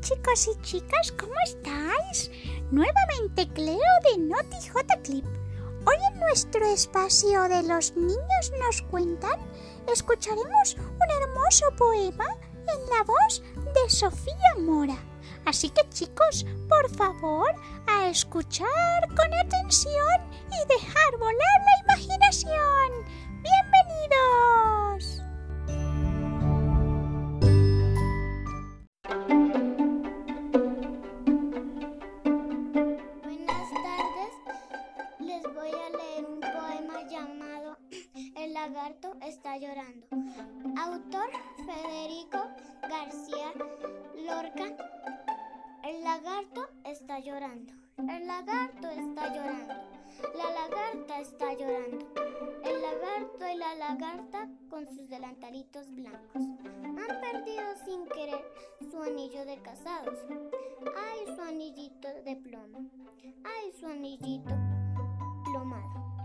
chicos y chicas, ¿cómo estáis? Nuevamente Cleo de Noti J Clip. Hoy en nuestro espacio de los niños nos cuentan, escucharemos un hermoso poema en la voz de Sofía Mora. Así que chicos, por favor, a escuchar con atención lagarto está llorando. Autor Federico García Lorca. El lagarto está llorando. El lagarto está llorando. La lagarta está llorando. El lagarto y la lagarta con sus delantalitos blancos han perdido sin querer su anillo de casados. Ay, su anillito de plomo. Ay, su anillito plomado.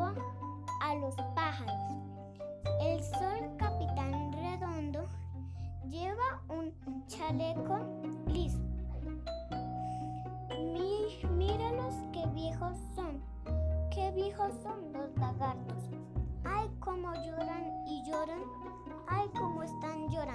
A los pájaros. El sol capitán redondo lleva un chaleco liso. Mi- míralos qué viejos son, qué viejos son los lagartos. Ay, cómo lloran y lloran, ay, cómo están llorando.